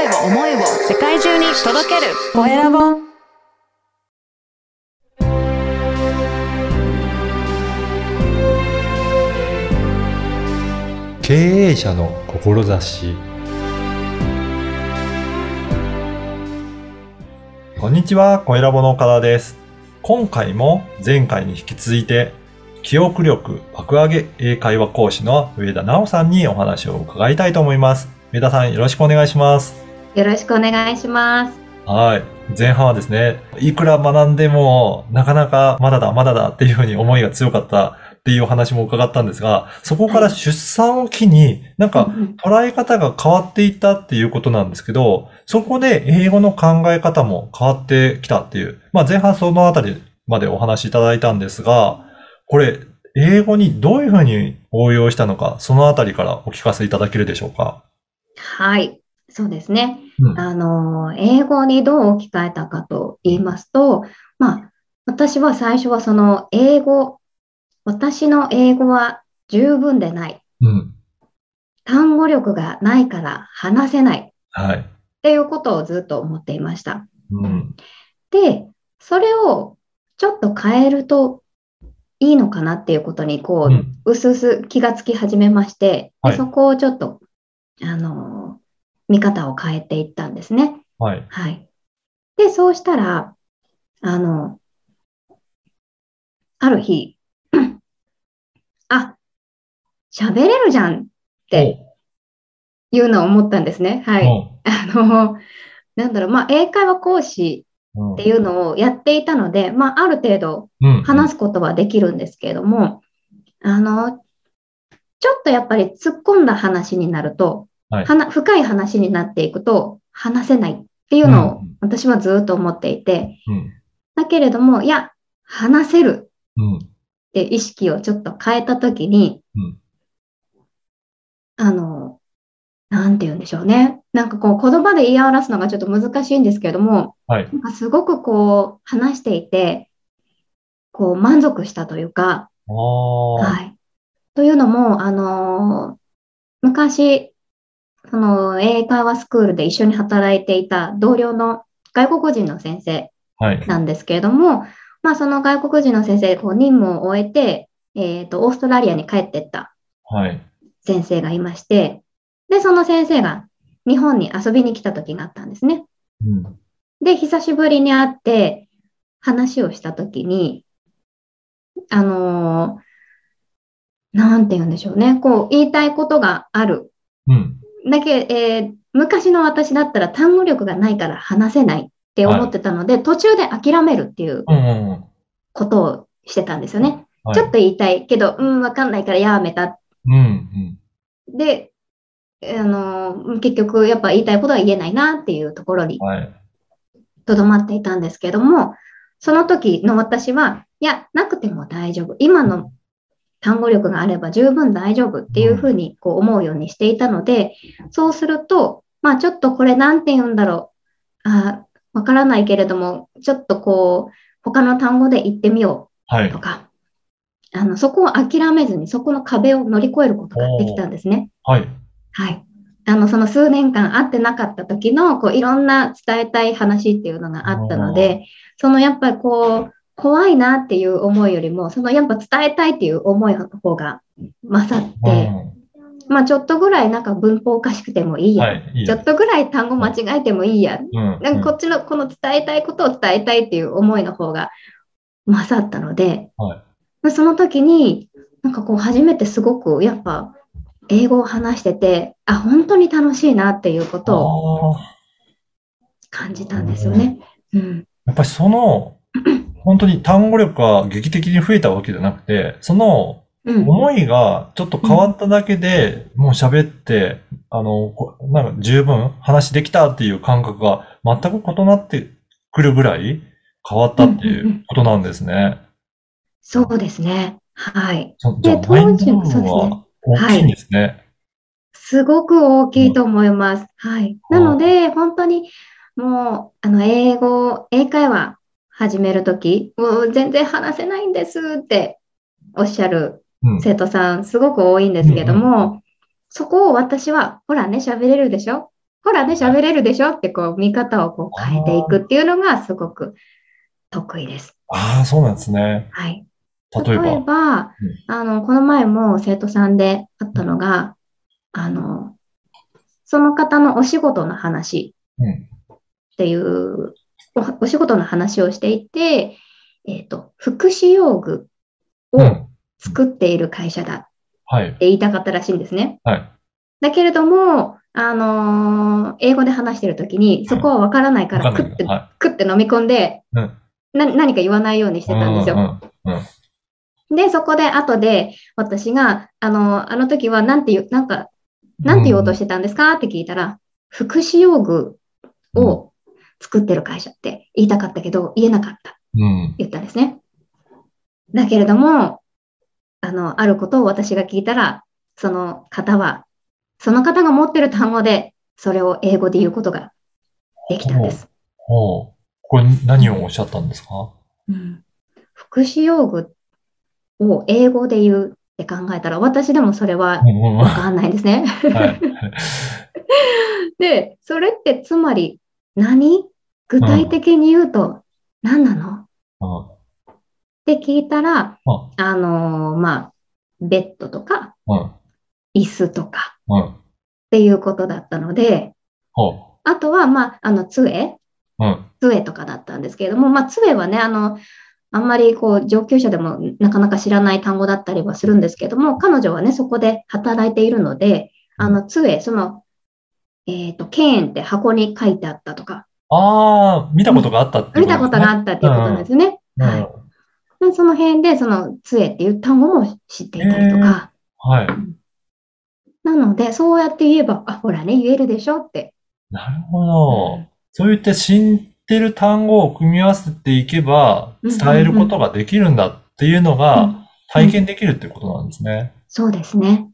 声を思いを世界中に届けるコエラボ経営者の志こんにちは、コエラボの岡田です。今回も前回に引き続いて、記憶力爆上げ英会話講師の上田直さんにお話を伺いたいと思います。上田さんよろしくお願いします。よろしくお願いします。はい。前半はですね、いくら学んでも、なかなかまだだ、まだだっていうふうに思いが強かったっていうお話も伺ったんですが、そこから出産を機に、なんかうん捉え方が変わっていったっていうことなんですけど、そこで英語の考え方も変わってきたっていう、まあ前半そのあたりまでお話しいただいたんですが、これ、英語にどういうふうに応用したのか、そのあたりからお聞かせいただけるでしょうか？はい。そうですね。うんあの、英語にどう置き換えたかと言いますと、まあ、私は最初はその英語、私の英語は十分でない。うん。単語力がないから話せないっはい。ていうことをずっと思っていました。うん。で、それをちょっと変えるといいのかなっていうことに、こう、うすうす気がつき始めまして、はいでそこをちょっと、あの、見方を変えていったんですね。はい。はい。で、そうしたら、あの、ある日、あ、喋れるじゃんっていうのを思ったんですね。はい。あの、なんだろう、まあ、英会話講師うんっていうのをやっていたので、まあ、ある程度うん話すことはできるんですけれども、あの、ちょっとやっぱり突っ込んだ話になると、はい深い話になっていくと話せないっていうのを私はずっと思っていて、うん。だけれども、いや、話せるうん。って意識をちょっと変えたときに、うんあの、なんて言うんでしょうね。なんかこう言葉で言い表すのがちょっと難しいんですけれども、はい。なんかすごくこう話していて、こう満足したというか。はい。というのも、あのー昔、その英会話スクールで一緒に働いていた同僚の外国人の先生はい。なんですけれども、まあその外国人の先生、こう任務を終えて、えっと、オーストラリアに帰ってったはい。先生がいまして、で、その先生が日本に遊びに来た時があったんですね。うん。で、久しぶりに会って話をしたときに、あのーなんて言うんでしょうね。こう、言いたいことがある。うん。だけ、えー昔の私だったら単語力がないから話せないって思ってたので、途中で諦めるっていう。ことをしてたんですよね。はいちょっと言いたいけど、うん、わかんないからやめた。うんうん。で、あのー結局、やっぱ言いたいことは言えないなっていうところにはい。とどまっていたんですけども、その時の私は、いや、なくても大丈夫。今の単語力があれば十分大丈夫っていうふうにこう思うようにしていたので、そうすると、まあちょっとこれなんて言うんだろう。あわからないけれども、ちょっとこう、他の単語で言ってみよはいうと。か、あの、そこを諦めずに、そこの壁を乗り越えることができたんですね。はい。はい。あの、その数年間会ってなかった時の、こう、いろんな伝えたい話っていうのがあったので、そのやっぱりこう、怖いなっていう思いよりも、そのやっぱ伝えたいっていう思いの方が勝って、まあちょっとぐらいなんか文法おかしくてもいいや。はい。いいよちょっとぐらい単語間違えてもいいや。うん。なんかこっちのこの伝えたいことを伝えたいっていう思いの方が勝ったので、はいその時に、なんかこう初めてすごくやっぱ英語を話してて、あ、本当に楽しいなっていうことを。感じたんですよね。うん。やっぱりその、本当に単語力が劇的に増えたわけじゃなくて、そのうん。思いがちょっと変わっただけで、もう喋って、あの、こなんか十分話できたっていう感覚が全く異なってくるぐらい変わったっていうことなんですね。そうですね。はい。そじゃあ、でマインド部分当時そうですねは大きいんですね。すごく大きいと思います。はい。なので、本当にもう、あの、英語、英会話始めるとき、もう全然話せないんですっておっしゃるうん。生徒さんすごく多いんですけども、そこを私は、ほらね、喋れるでしょ？ほらね、喋れるでしょってこう見方をこう変えていくっていうのがすごく得意です。ああ、そうなんですね。はい。例えば？例えば、あの、この前も生徒さんであったのが、あの、その方のお仕事の話うん。っていう、おお仕事の話をしていて、えっ、と、福祉用具をうん。作っている会社だってはい。言いたかったらしいんですね。はい。だけれども、あのー英語で話してるときに、そこはわからないかわら、クッて、かんないけど。はクッて飲み込んで、い。うん。な何か言わないようにしてたんですよ。うん。うん。で、そこで後で私が、あの、あの時はなんて言う、なんか、なんて言おうとしてたんですか？って聞いたら、福祉用具を作ってる会社って言いたかったけど、言えなかった。うん。言ったんですね。だけれども、あの、あることを私が聞いたら、その方は、その方が持ってる単語で、それを英語で言うことができたんです。ほう。これ何をおっしゃったんですか？うん福祉用具を英語で言うって考えたら、私でもそれは。わはかんないですね。い。で、それってつまり何？具体的に言うと何なの、うん。って聞いたら、うんあのーまあ、ベッドとかうん。椅子とかうん。っていうことだったので、ほあとは、まあ、あの、杖？杖とかだったんですけれども、まあ、杖はね、あの、あんまりこう上級者でもなかなか知らない単語だったりはするんですけれども、彼女はね、そこで働いているので、あの、杖、その、えっ、と、ケーンって箱に書いてあったとか、ああ、見たことがあったっていう見たことがあったっていうことなんですよね。うん。はい。でその辺で、その杖っていう単語も知っていたりとか、はい。なので、そうやって言えば、あ、ほらね、言えるでしょって。なるほど。そういった知ってる単語を組み合わせていけば、うん伝えることができるんだっていうのうがん体験できるっていうことなんですね。そうですね。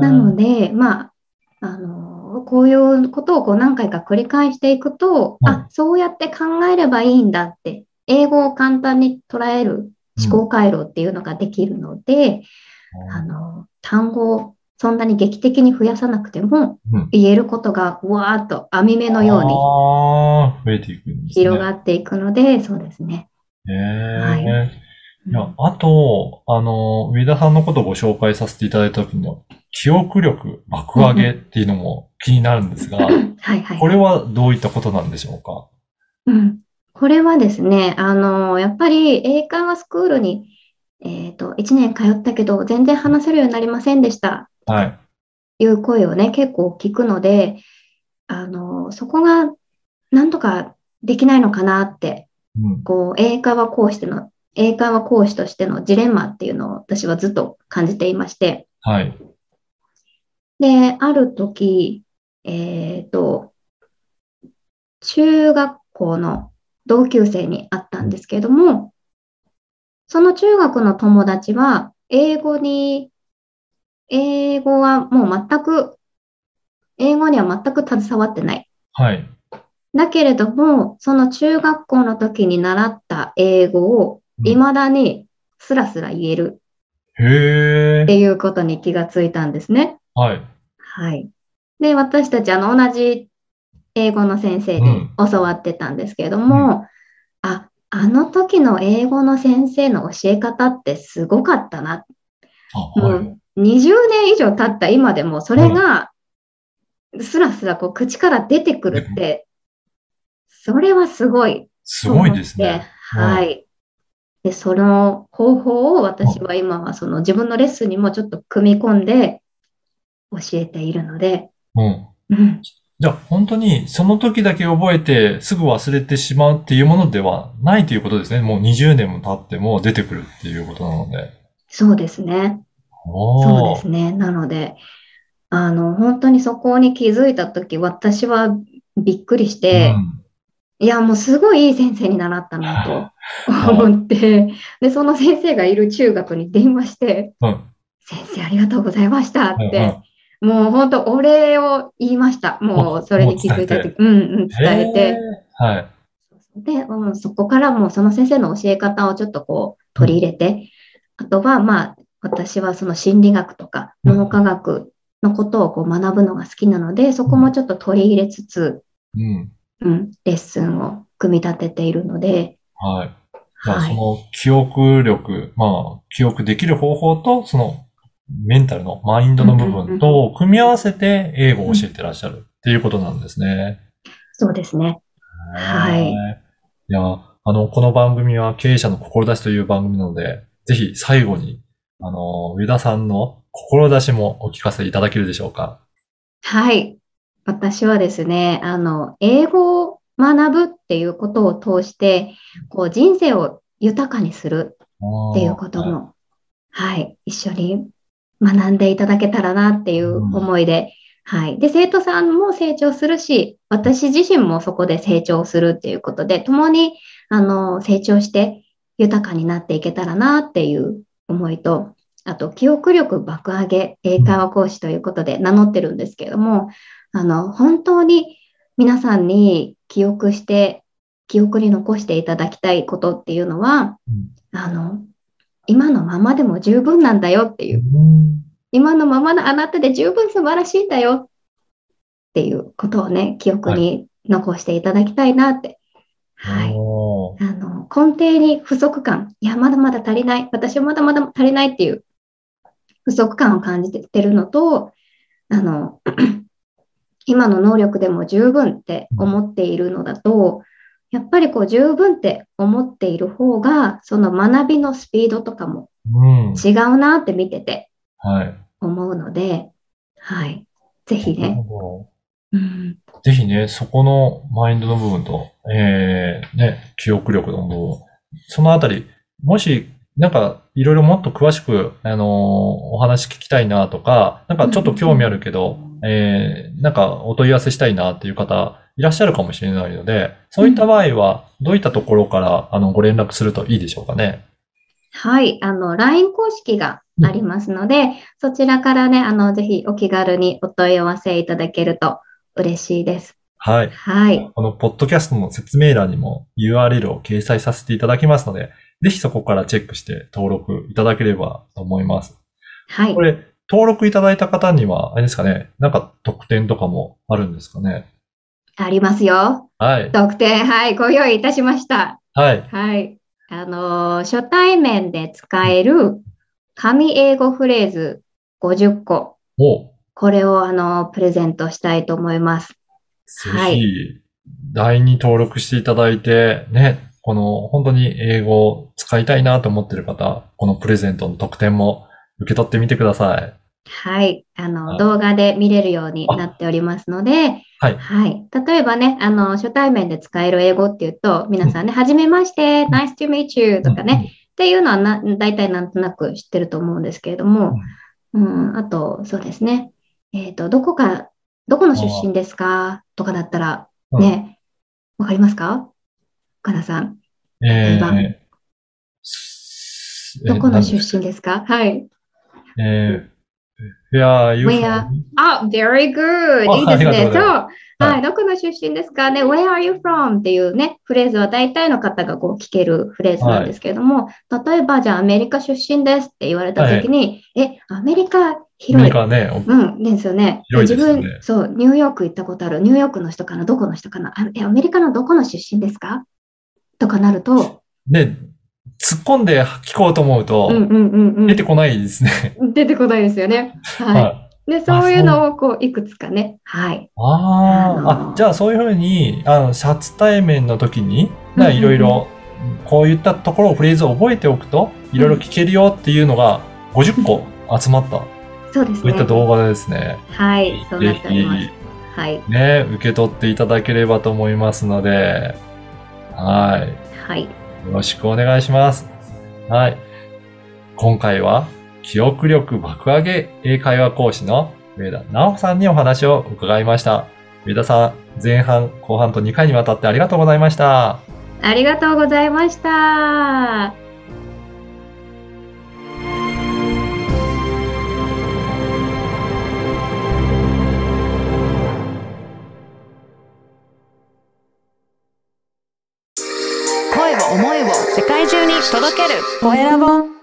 なので、まあ、あの、こういうことをこう何回か繰り返していくと、うんあ、そうやって考えればいいんだって、英語を簡単に捉える思考回路っていうのができるので、あの、単語をそんなに劇的に増やさなくてもうん言えることがうわーっと網目のようにああ、増えていくんですね。広がっていくので、そうですね。へえ。はいいや、あと、あの、上田さんのことをご紹介させていただいた時の記憶力爆上げっていうのも気になるんですが、はいはい。これはどういったことなんでしょうか？うん、これはですね、あの、やっぱり英会話スクールに、えっと、1年通ったけど、全然話せるようになりませんでした。はい。いう声をね、結構聞くので、あの、そこがなんとかできないのかなって、うん。こう、英会話講師での、英会話講師としてのジレンマっていうのを私はずっと感じていまして、はい。で、ある時、えっと、中学校の同級生に会ったんですけども、その中学の友達は、英語に、英語はもう全く、英語には全く携わってない。はい。だけれども、その中学校の時に習った英語をうん未だにスラスラ言えるへえ。っていうことに気がついたんですね。はい。はい。で、私たち、あの、同じ英語の先生に教わってたんですけれども、あ、あの時の英語の先生の教え方ってすごかったな。あ、もはい。う20年以上経った今でも、それがスラスラこう口から出てくるって、それはすごいすごいですねて。はい。で、その方法を私は今はその自分のレッスンにもちょっと組み込んで教えているので、うん。うん、じゃあ、本当にその時だけ覚えてすぐ忘れてしまうっていうものではないということですね。もう20年も経っても出てくるっていうことなので。そうですね。そうですね。なので、あの、本当にそこに気づいたとき、私はびっくりして、うんいや、もうすごいいい先生に習ったなと 思って、で、その先生がいる中学に電話して、うん。先生ありがとうございましたっうんて、もう本当お礼を言いました。もうそれに気づいたとき、うんうん、伝えて。はい。で、うん、そこからもうその先生の教え方をちょっとこう取り入れて、あとはまあ私はその心理学とかうん脳科学のことをこう学ぶのが好きなので、そこもちょっと取り入れつつ、うん。うん、レッスンを組み立てているので、はい。はい。その記憶力、まあ、記憶できる方法と、そのメンタルのマインドの部分と組み合わせて英語を教えてらっしゃるっていうことなんですね。そうですね。はいいや、あの、この番組は経営者の志という番組なので、ぜひ最後に、あの、上田さんの志もお聞かせいただけるでしょうか。はい。私はですね、あの、英語を学ぶっていうことを通して、こう、人生を豊かにするっていうことも、はい、一緒に学んでいただけたらなっていう思いで、はい。で、生徒さんも成長するし、私自身もそこで成長するっていうことで、共に、あの、成長して豊かになっていけたらなっていう思いと、あと、記憶力爆上げ英会話講師ということで名乗ってるんですけれども、あの、本当に皆さんに記憶して、記憶に残していただきたいことっていうのは、うん。あの、今のままでも十分なんだよっていう、うん。今のままのあなたで十分素晴らしいんだよっていうことをね、記憶に残していただきたいなって。はい。あの、根底に不足感、いや、まだまだ足りない、私はまだまだ足りないっていう不足感を感じてるのと、あの、今の能力でも十分って思っているのだと、やっぱりこう十分って思っている方が、その学びのスピードとかもうん。違うなって見ててはい。思うので、はい。ぜひなるね、ぜひね、そこのマインドの部分と、えー、ね、記憶力の部分、そのあたり、もし、なんか、いろいろもっと詳しく、あのーお話聞きたいなとか、なんかちょっと興味あるけど、えー、なんかお問い合わせしたいなっていう方、いらっしゃるかもしれないので、そういった場合は、どういったところから、あの、ご連絡するといいでしょうかね？はい、あの、LINE 公式がありますので、そちらからね、あの、ぜひお気軽にお問い合わせいただけると嬉しいです。はい。はい。このポッドキャストの説明欄にも URL を掲載させていただきますので、ぜひそこからチェックして登録いただければと思います。はいこ。れ、登録いただいた方には、あれですかね、なんか特典とかもあるんですかね？ありますよ。はい。特典、はい、ご用意いたしました。はい。はい。あのー、初対面で使える紙英語フレーズ50個。おこれを、あのー、プレゼントしたいと思います。ぜはいひ、LINE に登録していただいて、ね、この本当に英語を使いたいなと思っている方、このプレゼントの特典も受け取ってみてください。はい。あはの、い動画で見れるようになっておりますので、はい。はい。例えばね、あの、初対面で使える英語っていうと、皆さんね、はじめまして、nice to meet you とかね、っていうのはな、大体なんとなく知ってると思うんですけれども、うん、あと、そうですね。えっと、どこか、どこの出身ですか？とかだったら、うん。ね、わかりますか？岡田さん。えー、どこの出身身ですか？はい。えー、Where are you Where- from? あ、very good! あいいですね。そう。ははいい。どこの出身ですかね ?Where are you from? っていうね、フレーズは大体の方がこう聞けるフレーズなんですけれども、例えば、じゃあアメリカ出身ですって言われたときに、え、アメリカアメ広い。リカはね、おうん、ですよね。ね自分、そう、ニューヨーク行ったことある。ニューヨークの人かな？どこの人かな？あえ、アメリカのどこの出身ですか？とかなると、で、突っ込んで聞こうと思うと。出てこないですね。出てこないですよね。はい。はい。で、そういうのをこう、いくつかね。はい。ああ、あじゃあそういうふうに、あの、初対面の時に、いろいろ、こういったところをフレーズを覚えておくと、いろいろ聞けるよっていうのが50個集まった、そうですねそういった。動画ですね。はい。そうなっておりますぜ。はい。ひ、ね、受け取っていただければと思いますので、はい。はい。よろしくお願いします。はい。今回は、記憶力爆上げ英会話講師の上田直さんにお話を伺いました。上田さん、前半、後半と2回にわたってありがとうございました。ありがとうございました。届ける。コエラボ